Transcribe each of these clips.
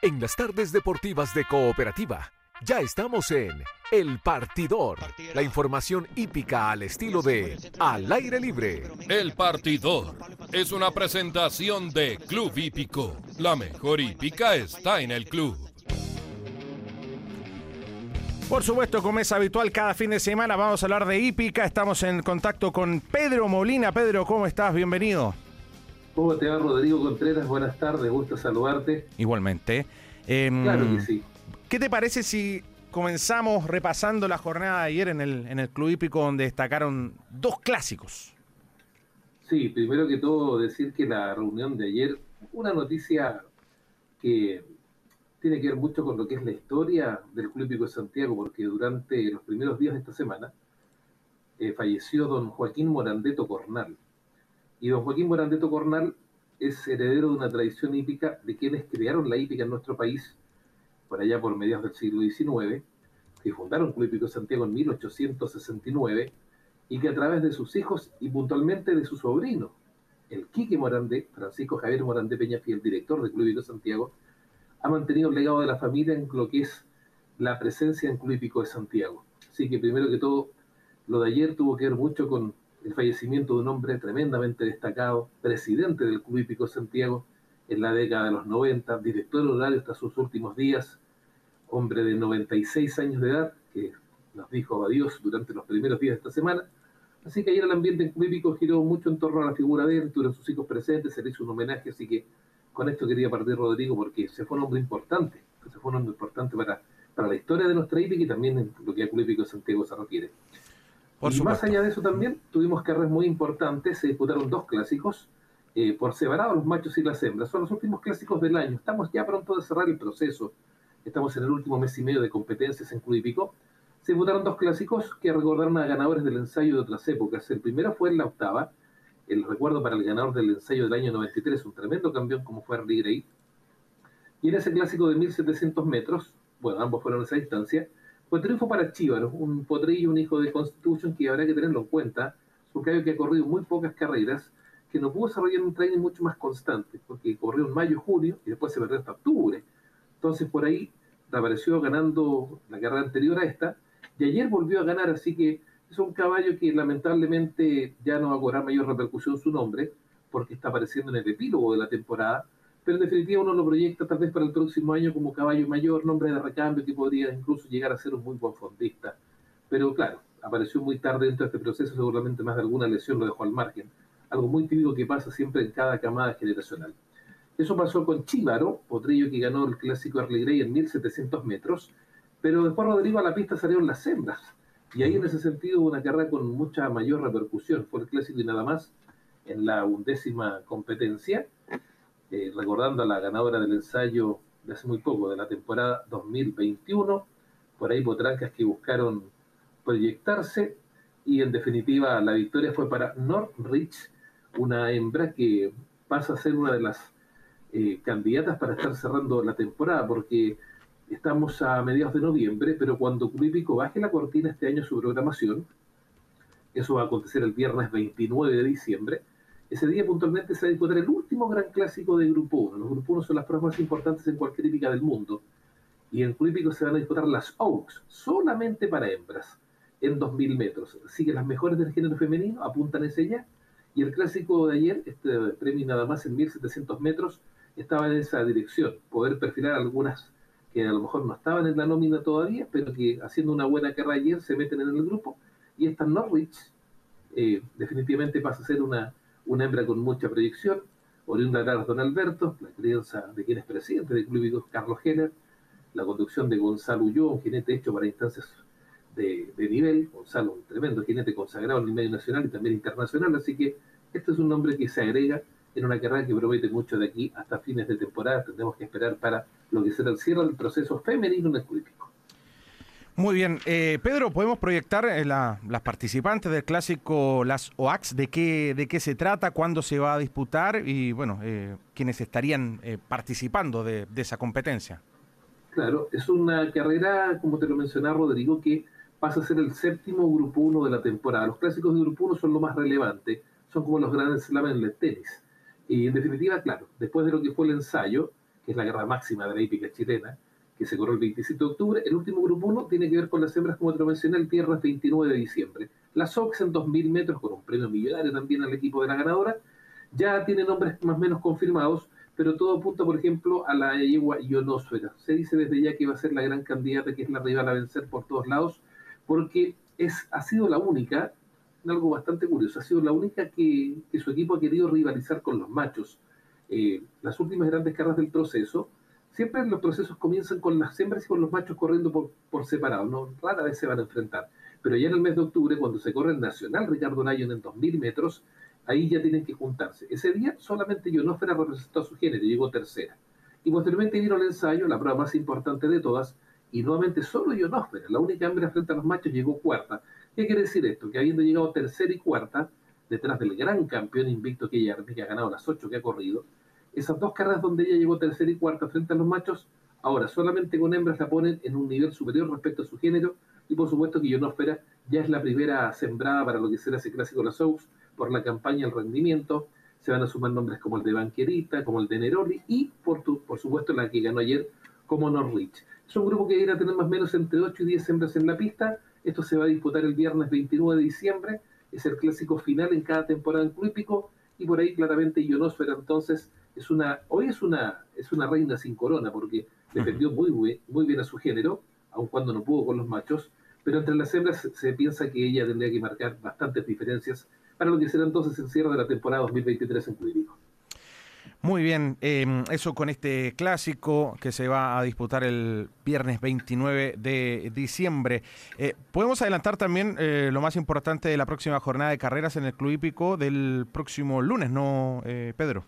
En las tardes deportivas de Cooperativa, ya estamos en El Partidor. La información hípica al estilo de Al aire libre. El Partidor es una presentación de Club Hípico. La mejor hípica está en el club. Por supuesto, como es habitual cada fin de semana, vamos a hablar de hípica. Estamos en contacto con Pedro Molina. Pedro, ¿cómo estás? Bienvenido. ¿Cómo te va, Rodrigo Contreras? Buenas tardes, gusto saludarte. Igualmente. Em, claro que sí. ¿Qué te parece si comenzamos repasando la jornada de ayer en el, en el Club Hípico donde destacaron dos clásicos? Sí, primero que todo decir que la reunión de ayer, una noticia que tiene que ver mucho con lo que es la historia del Club Hípico de Santiago, porque durante los primeros días de esta semana eh, falleció don Joaquín Morandeto Cornal y don Joaquín Morandeto Cornal es heredero de una tradición hípica de quienes crearon la hípica en nuestro país, por allá por mediados del siglo XIX, que fundaron Club Hípico Santiago en 1869, y que a través de sus hijos y puntualmente de su sobrino, el Quique Morandé, Francisco Javier Morandé Peñafiel, director del Club Hípico Santiago, ha mantenido el legado de la familia en lo que es la presencia en Club Hípico de Santiago. Así que primero que todo, lo de ayer tuvo que ver mucho con el fallecimiento de un hombre tremendamente destacado, presidente del Club Hípico Santiago en la década de los 90, director horario hasta sus últimos días, hombre de 96 años de edad, que nos dijo adiós durante los primeros días de esta semana. Así que ayer el ambiente en Club Hípico giró mucho en torno a la figura de él, tuvieron sus hijos presentes, se le hizo un homenaje, así que con esto quería partir Rodrigo porque se fue un hombre importante, se fue un hombre importante para, para la historia de nuestra hípica y también en lo que a Club Hípico Santiago se refiere y más allá de eso también tuvimos carreras muy importantes, se disputaron dos clásicos, eh, por separado los machos y las hembras, son los últimos clásicos del año, estamos ya pronto de cerrar el proceso, estamos en el último mes y medio de competencias en Club Hípico, se disputaron dos clásicos que recordaron a ganadores del ensayo de otras épocas, el primero fue en la octava, el recuerdo para el ganador del ensayo del año 93, un tremendo campeón como fue Harley Gray, y en ese clásico de 1700 metros, bueno, ambos fueron en esa distancia, fue triunfo para Chivas, un potrillo, un hijo de Constitution que habrá que tenerlo en cuenta. Un caballo que ha corrido muy pocas carreras, que no pudo desarrollar un training mucho más constante, porque corrió en mayo, junio y después se perdió hasta octubre. Entonces por ahí reapareció ganando la carrera anterior a esta y ayer volvió a ganar, así que es un caballo que lamentablemente ya no va a cobrar mayor repercusión su nombre, porque está apareciendo en el epílogo de la temporada, pero en definitiva uno lo proyecta tal vez para el próximo año como caballo mayor, nombre de recambio que podría incluso llegar a ser un muy buen fondista. Pero claro, apareció muy tarde dentro de este proceso, seguramente más de alguna lesión lo dejó al margen. Algo muy típico que pasa siempre en cada camada generacional. Eso pasó con Chívaro, potrillo que ganó el clásico Early Grey en 1700 metros, pero después Rodrigo a la pista salieron las hembras. Y ahí en ese sentido una carrera con mucha mayor repercusión. Fue el clásico y nada más en la undécima competencia eh, recordando a la ganadora del ensayo de hace muy poco, de la temporada 2021, por ahí potrancas que buscaron proyectarse y en definitiva la victoria fue para Norrich, una hembra que pasa a ser una de las eh, candidatas para estar cerrando la temporada porque estamos a mediados de noviembre, pero cuando Cubipico baje la cortina este año su programación, eso va a acontecer el viernes 29 de diciembre, ese día puntualmente se va a disputar el último gran clásico de Grupo 1. Los Grupo 1 son las pruebas más importantes en cualquier hípica del mundo. Y en Club se van a disputar las Oaks, solamente para hembras, en 2.000 metros. Así que las mejores del género femenino apuntan ese ya. Y el clásico de ayer, este premio nada más en 1.700 metros, estaba en esa dirección. Poder perfilar algunas que a lo mejor no estaban en la nómina todavía, pero que haciendo una buena carrera ayer se meten en el grupo. Y esta Norwich eh, definitivamente pasa a ser una una hembra con mucha proyección, oriunda de Don Alberto, la crianza de quien es presidente del Club Carlos Heller, la conducción de Gonzalo Ulloa, un jinete hecho para instancias de, nivel, Gonzalo, un tremendo jinete consagrado en el medio nacional y también internacional, así que este es un nombre que se agrega en una carrera que promete mucho de aquí hasta fines de temporada, tendremos que esperar para lo que será el cierre del proceso femenino en el Club muy bien. Eh, Pedro, ¿podemos proyectar eh, las participantes del clásico, las OAX, de qué, de qué se trata, cuándo se va a disputar y, bueno, eh, quiénes estarían participando de, esa competencia? Claro, es una carrera, como te lo mencionaba Rodrigo, que pasa a ser el séptimo Grupo 1 de la temporada. Los clásicos de Grupo 1 son lo más relevante, son como los grandes slam en el tenis. Y en definitiva, claro, después de lo que fue el ensayo, que es la guerra máxima de la hípica chilena, que se corrió el 27 de octubre. El último grupo 1 tiene que ver con las hembras, como te lo mencioné, el viernes 29 de diciembre. Las Ox en 2.000 metros, con un premio millonario también al equipo de la ganadora, ya tiene nombres más o menos confirmados, pero todo apunta, por ejemplo, a la yegua ionosfera. Se dice desde ya que va a ser la gran candidata, que es la rival a vencer por todos lados, porque es, ha sido la única, algo bastante curioso, ha sido la única que, su equipo ha querido rivalizar con los machos. Eh, las últimas grandes carreras del proceso, siempre los procesos comienzan con las hembras y con los machos corriendo por, por separado, no rara vez se van a enfrentar. Pero ya en el mes de octubre, cuando se corre el Nacional Ricardo Lyon en 2.000 metros, ahí ya tienen que juntarse. Ese día solamente Ionósfera representó a su género, llegó tercera. Y posteriormente vino el ensayo, la prueba más importante de todas, y nuevamente solo Ionósfera, la única hembra frente a los machos, llegó cuarta. ¿Qué quiere decir esto? Que habiendo llegado tercera y cuarta, detrás del gran campeón invicto que ella que ha ganado las ocho que ha corrido, esas dos carreras donde ella llegó tercera y cuarta frente a los machos, ahora solamente con hembras la ponen en un nivel superior respecto a su género, y por supuesto que Ionósfera ya es la primera sembrada para lo que será ese clásico de los Oaks, por la campaña El Rendimiento, se van a sumar nombres como el de Banquerita, como el de Neroli y, por, por supuesto, la que ganó ayer como Norwich. Es un grupo que irá a tener más o menos entre 8 y 10 hembras en la pista. Esto se va a disputar el viernes 29 de diciembre. Es el clásico final en cada temporada en Club Y por ahí claramente Ionosfera entonces es una, hoy es una, es una reina sin corona porque defendió muy, muy, muy bien a su género, aun cuando no pudo con los machos. Pero entre las hembras se piensa que ella tendría que marcar bastantes diferencias para lo que será entonces el cierre de la temporada 2023 en Curitiba. Muy bien, em, eso con este clásico que se va a disputar el viernes 29 de diciembre. Eh, podemos adelantar también eh, lo más importante de la próxima jornada de carreras en el Club Hípico del próximo lunes, ¿no, eh, Pedro?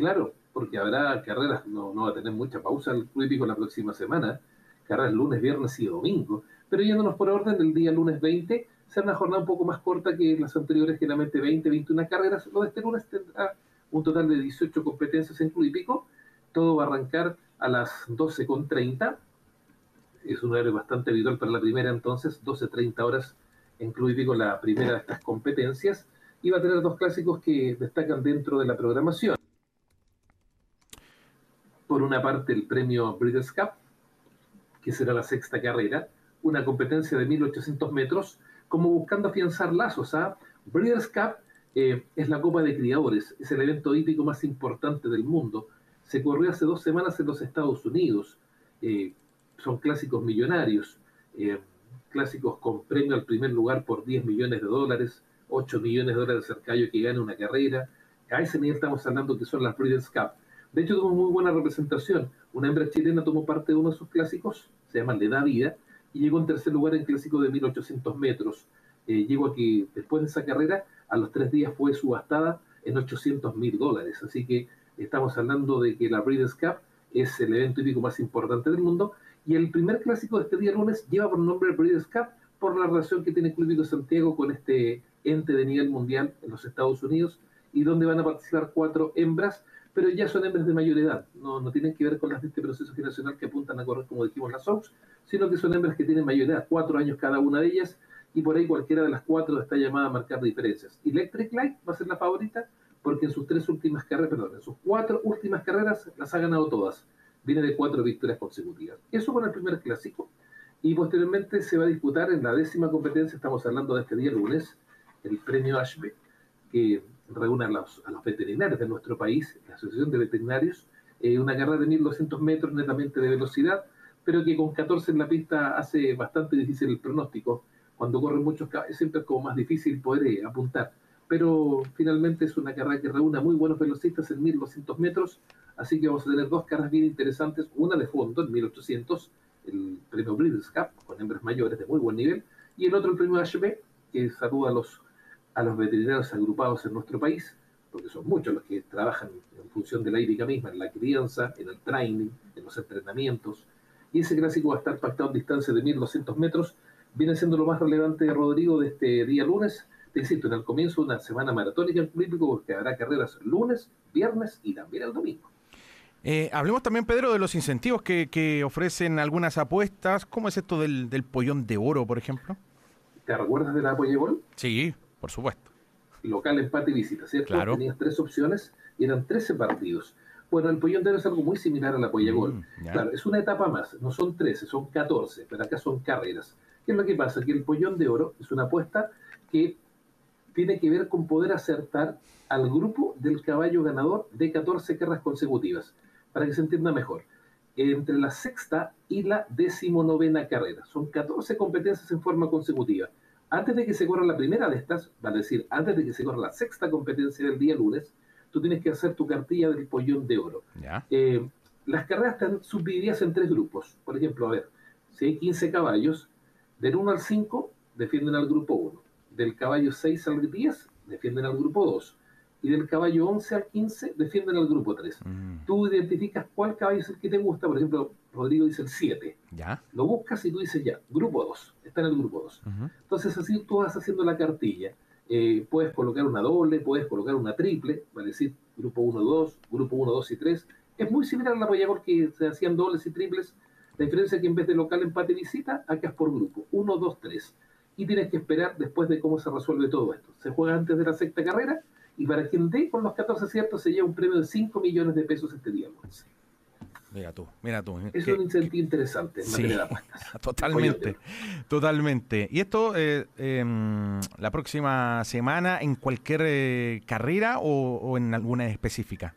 Claro, porque habrá carreras, no, va a tener mucha pausa el Club Hípico la próxima semana, carreras lunes, viernes y domingo, pero yéndonos por orden, el día lunes 20 será una jornada un poco más corta que las anteriores, generalmente 20, 21 carreras. Lo de este lunes tendrá un total de 18 competencias en Club. Todo va a arrancar a las 12.30. Es un horario bastante habitual para la primera, entonces, 12.30 horas en Club y Pico, la primera de estas competencias. Y va a tener dos clásicos que destacan dentro de la programación. Por una parte, el premio Breeders' Cup, que será la sexta carrera, una competencia de 1800 metros como buscando afianzar lazos. a ¿ah? Breeders' Cup eh, es la Copa de Criadores, es el evento hípico más importante del mundo. Se corrió hace dos semanas en los Estados Unidos. Eh, son clásicos millonarios, eh, clásicos con premio al primer lugar por 10 millones de dólares, 8 millones de dólares cercayo que gane una carrera. A ese nivel estamos hablando que son las Breeders' Cup. De hecho, tuvo muy buena representación. Una hembra chilena tomó parte de uno de sus clásicos, se llama Le da vida, y llegó en tercer lugar en clásico de 1800 metros. Eh, llegó aquí, después de esa carrera, a los tres días fue subastada en 800 mil dólares. Así que estamos hablando de que la Breeders' Cup es el evento hípico más importante del mundo. Y el primer clásico de este día lunes lleva por nombre Breeders' Cup por la relación que tiene el Club Santiago con este ente de nivel mundial en los Estados Unidos y donde van a participar cuatro hembras, pero ya son hembras de mayor edad. No, no tienen que ver con las de este proceso generacional que apuntan a correr, como dijimos, las Oaks, sino que son hembras que tienen mayor edad, cuatro años cada una de ellas, y por ahí cualquiera de las cuatro está llamada a marcar diferencias. Electric Light va a ser la favorita porque en sus tres últimas carreras, perdón, en sus cuatro últimas carreras las ha ganado todas. Viene de cuatro victorias consecutivas. Eso con el primer clásico. Y posteriormente se va a disputar en la décima competencia, estamos hablando de este día lunes, el premio Ashby, que reúne a los, veterinarios de nuestro país, la Asociación de Veterinarios, eh, una carrera de 1200 metros netamente de velocidad, pero que con 14 en la pista hace bastante difícil el pronóstico. Cuando corren muchos caballos siempre es como más difícil poder eh, apuntar. Pero finalmente es una carrera que reúne muy buenos velocistas en 1200 metros, así que vamos a tener dos carreras bien interesantes, una de fondo en 1800, el premio Breeders' Cup, con hembras mayores de muy buen nivel, y el otro el premio HB, que saluda a los, a los veterinarios agrupados en nuestro país, porque son muchos los que trabajan en función de la hípica misma, en la crianza, en el training, en los entrenamientos, y ese clásico va a estar pactado en distancia de 1200 metros. Viene siendo lo más relevante de Rodrigo de este día lunes. Te insisto, en el comienzo de una semana maratónica en Olímpico, porque habrá carreras lunes, viernes y también el domingo. Eh, hablemos también, Pedro, de los incentivos que, ofrecen algunas apuestas. ¿Cómo es esto del, pollón de oro, por ejemplo? ¿Te recuerdas de la Pollebol? Sí, por supuesto. Local, empate y visita, ¿cierto? Claro. Tenías tres opciones y eran 13 partidos. Bueno, el pollón de oro es algo muy similar a la pollagol. Mm, claro, es una etapa más, no son 13, son 14, pero acá son carreras. ¿Qué es lo que pasa? Que el pollón de oro es una apuesta que tiene que ver con poder acertar al grupo del caballo ganador de 14 carreras consecutivas, para que se entienda mejor. Entre la sexta y la decimonovena carrera. Son 14 competencias en forma consecutiva. Antes de que se corra la primera de estas, vale decir, antes de que se corra la sexta competencia del día lunes, tú tienes que hacer tu cartilla del pollón de oro. Eh, las carreras están subdivididas en tres grupos. Por ejemplo, a ver, si hay 15 caballos, del 1 al 5 defienden al grupo 1, del caballo 6 al 10 defienden al grupo 2, y del caballo 11 al 15 defienden al grupo 3. Mm. Tú identificas cuál caballo es el que te gusta, por ejemplo, Rodrigo dice el 7. ¿Ya? Lo buscas y tú dices ya, grupo 2, está en el grupo 2. Entonces así tú vas haciendo la cartilla eh, puedes colocar una doble, puedes colocar una triple, vale decir, grupo 1, 2, grupo 1, 2 y 3. Es muy similar a la Voyager que se hacían dobles y triples. La diferencia es que en vez de local, empate, visita, acá es por grupo, 1, 2, 3. Y tienes que esperar después de cómo se resuelve todo esto. Se juega antes de la sexta carrera y para quien dé con los 14 aciertos se lleva un premio de 5 millones de pesos este día. Mira tú, mira tú. Es un incentivo interesante en de Totalmente, totalmente. ¿Y esto eh, em, la próxima semana en cualquier eh, carrera o, en alguna específica?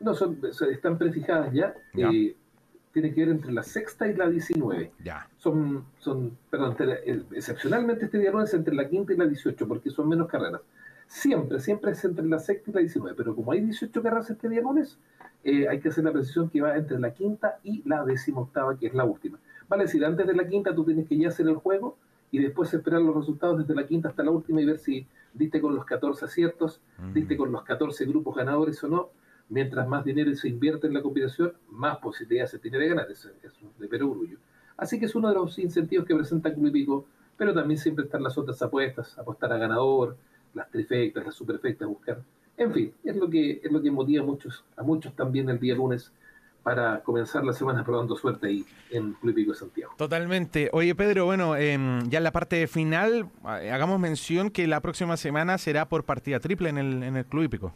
No, son, están prefijadas ya. Eh, tiene que ver entre la sexta y la 19. Ya. Son, son perdón, excepcionalmente este día no es entre la quinta y la 18 porque son menos carreras. Siempre, siempre es entre la sexta y la 19, pero como hay 18 carreras este día lunes, eh, hay que hacer la precisión que va entre la quinta y la decimoctava, que es la última. Vale decir, antes de la quinta tú tienes que ya hacer el juego y después esperar los resultados desde la quinta hasta la última y ver si diste con los 14 aciertos, mm. diste con los 14 grupos ganadores o no. Mientras más dinero se invierte en la combinación, más posibilidades se tiene de ganar. Eso es de perogrullo. Así que es uno de los incentivos que presenta Club Hípico, pero también siempre están las otras apuestas, apostar a ganador, las trifectas, las superfectas, buscar en fin, es lo que, es lo que motiva a muchos, a muchos también el día lunes para comenzar la semana probando suerte ahí en Club de Santiago. Totalmente. Oye, Pedro, bueno, em, ya en la parte final, eh, hagamos mención que la próxima semana será por partida triple en el, en el Club Hípico.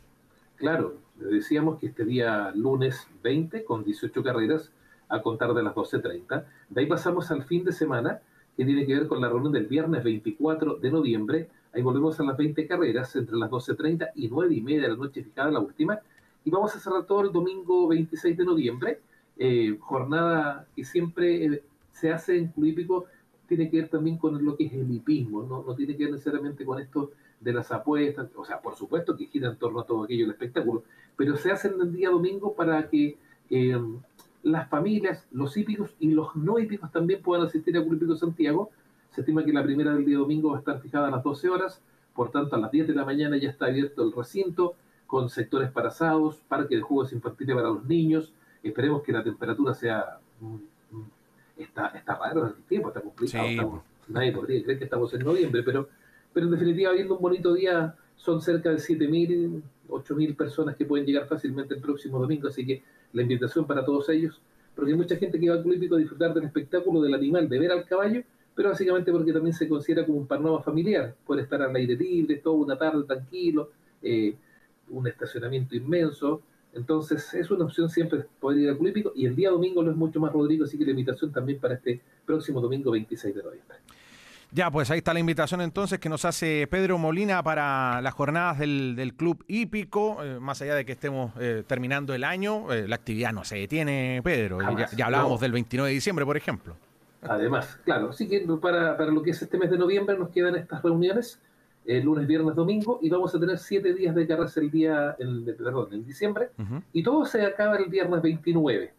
Claro, decíamos que este día lunes 20, con 18 carreras, a contar de las 12.30. De ahí pasamos al fin de semana, que tiene que ver con la reunión del viernes 24 de noviembre, Ahí volvemos a las 20 carreras entre las 12.30 y 9 y media de la noche fijada la última. Y vamos a cerrar todo el domingo 26 de noviembre. Eh, jornada que siempre eh, se hace en Club tiene que ver también con lo que es el hipismo, ¿no? no tiene que ver necesariamente con esto de las apuestas, o sea, por supuesto que gira en torno a todo aquello el espectáculo, pero se hace en el día domingo para que eh, las familias, los hípicos y los no hípicos también puedan asistir a Club Santiago, se estima que la primera del día domingo va a estar fijada a las 12 horas, por tanto a las 10 de la mañana ya está abierto el recinto con sectores para asados, parque de juegos infantiles para los niños. Esperemos que la temperatura sea... Mm, mm, está, está raro el tiempo, está complicado. nadie podría creer que estamos en noviembre, pero, pero en definitiva, viendo un bonito día, son cerca de 7.000, 8.000 personas que pueden llegar fácilmente el próximo domingo, así que la invitación para todos ellos, porque hay mucha gente que va al Club a disfrutar del espectáculo del animal, de ver al caballo, pero básicamente porque también se considera como un parnova familiar, puede estar al aire libre, toda una tarde tranquilo, eh, un estacionamiento inmenso, entonces es una opción siempre poder ir al Club y el día domingo lo es mucho más Rodrigo, así que la invitación también para este próximo domingo 26 de noviembre. Ya, pues ahí está la invitación entonces que nos hace Pedro Molina para las jornadas del, Club Hípico, eh, más allá de que estemos eh, terminando el año, la actividad no se detiene, Pedro, ya, hablábamos del 29 de diciembre, por ejemplo. Además, claro, así que para, para, lo que es este mes de noviembre nos quedan estas reuniones, el lunes, viernes, domingo, y vamos a tener siete días de carreras el día, el, perdón, en diciembre, y todo se acaba el viernes 29.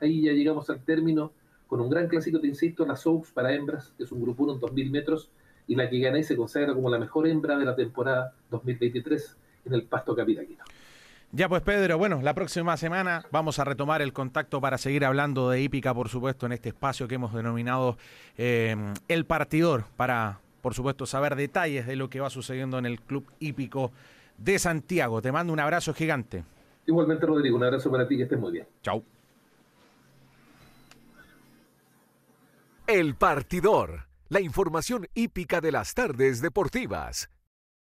Ahí ya llegamos al término con un gran clásico, te insisto, las Oaks para hembras, que es un grupo 1 en 2000 metros, y la que gana y se consagra como la mejor hembra de la temporada 2023 en el pasto capitaquino. Ya pues Pedro, bueno, la próxima semana vamos a retomar el contacto para seguir hablando de hípica, por supuesto, en este espacio que hemos denominado eh, El Partidor, para, por supuesto, saber detalles de lo que va sucediendo en el Club Hípico de Santiago. Te mando un abrazo gigante. Igualmente, Rodrigo, un abrazo para ti, que estés muy bien. Chau. El Partidor, la información hípica de las tardes deportivas.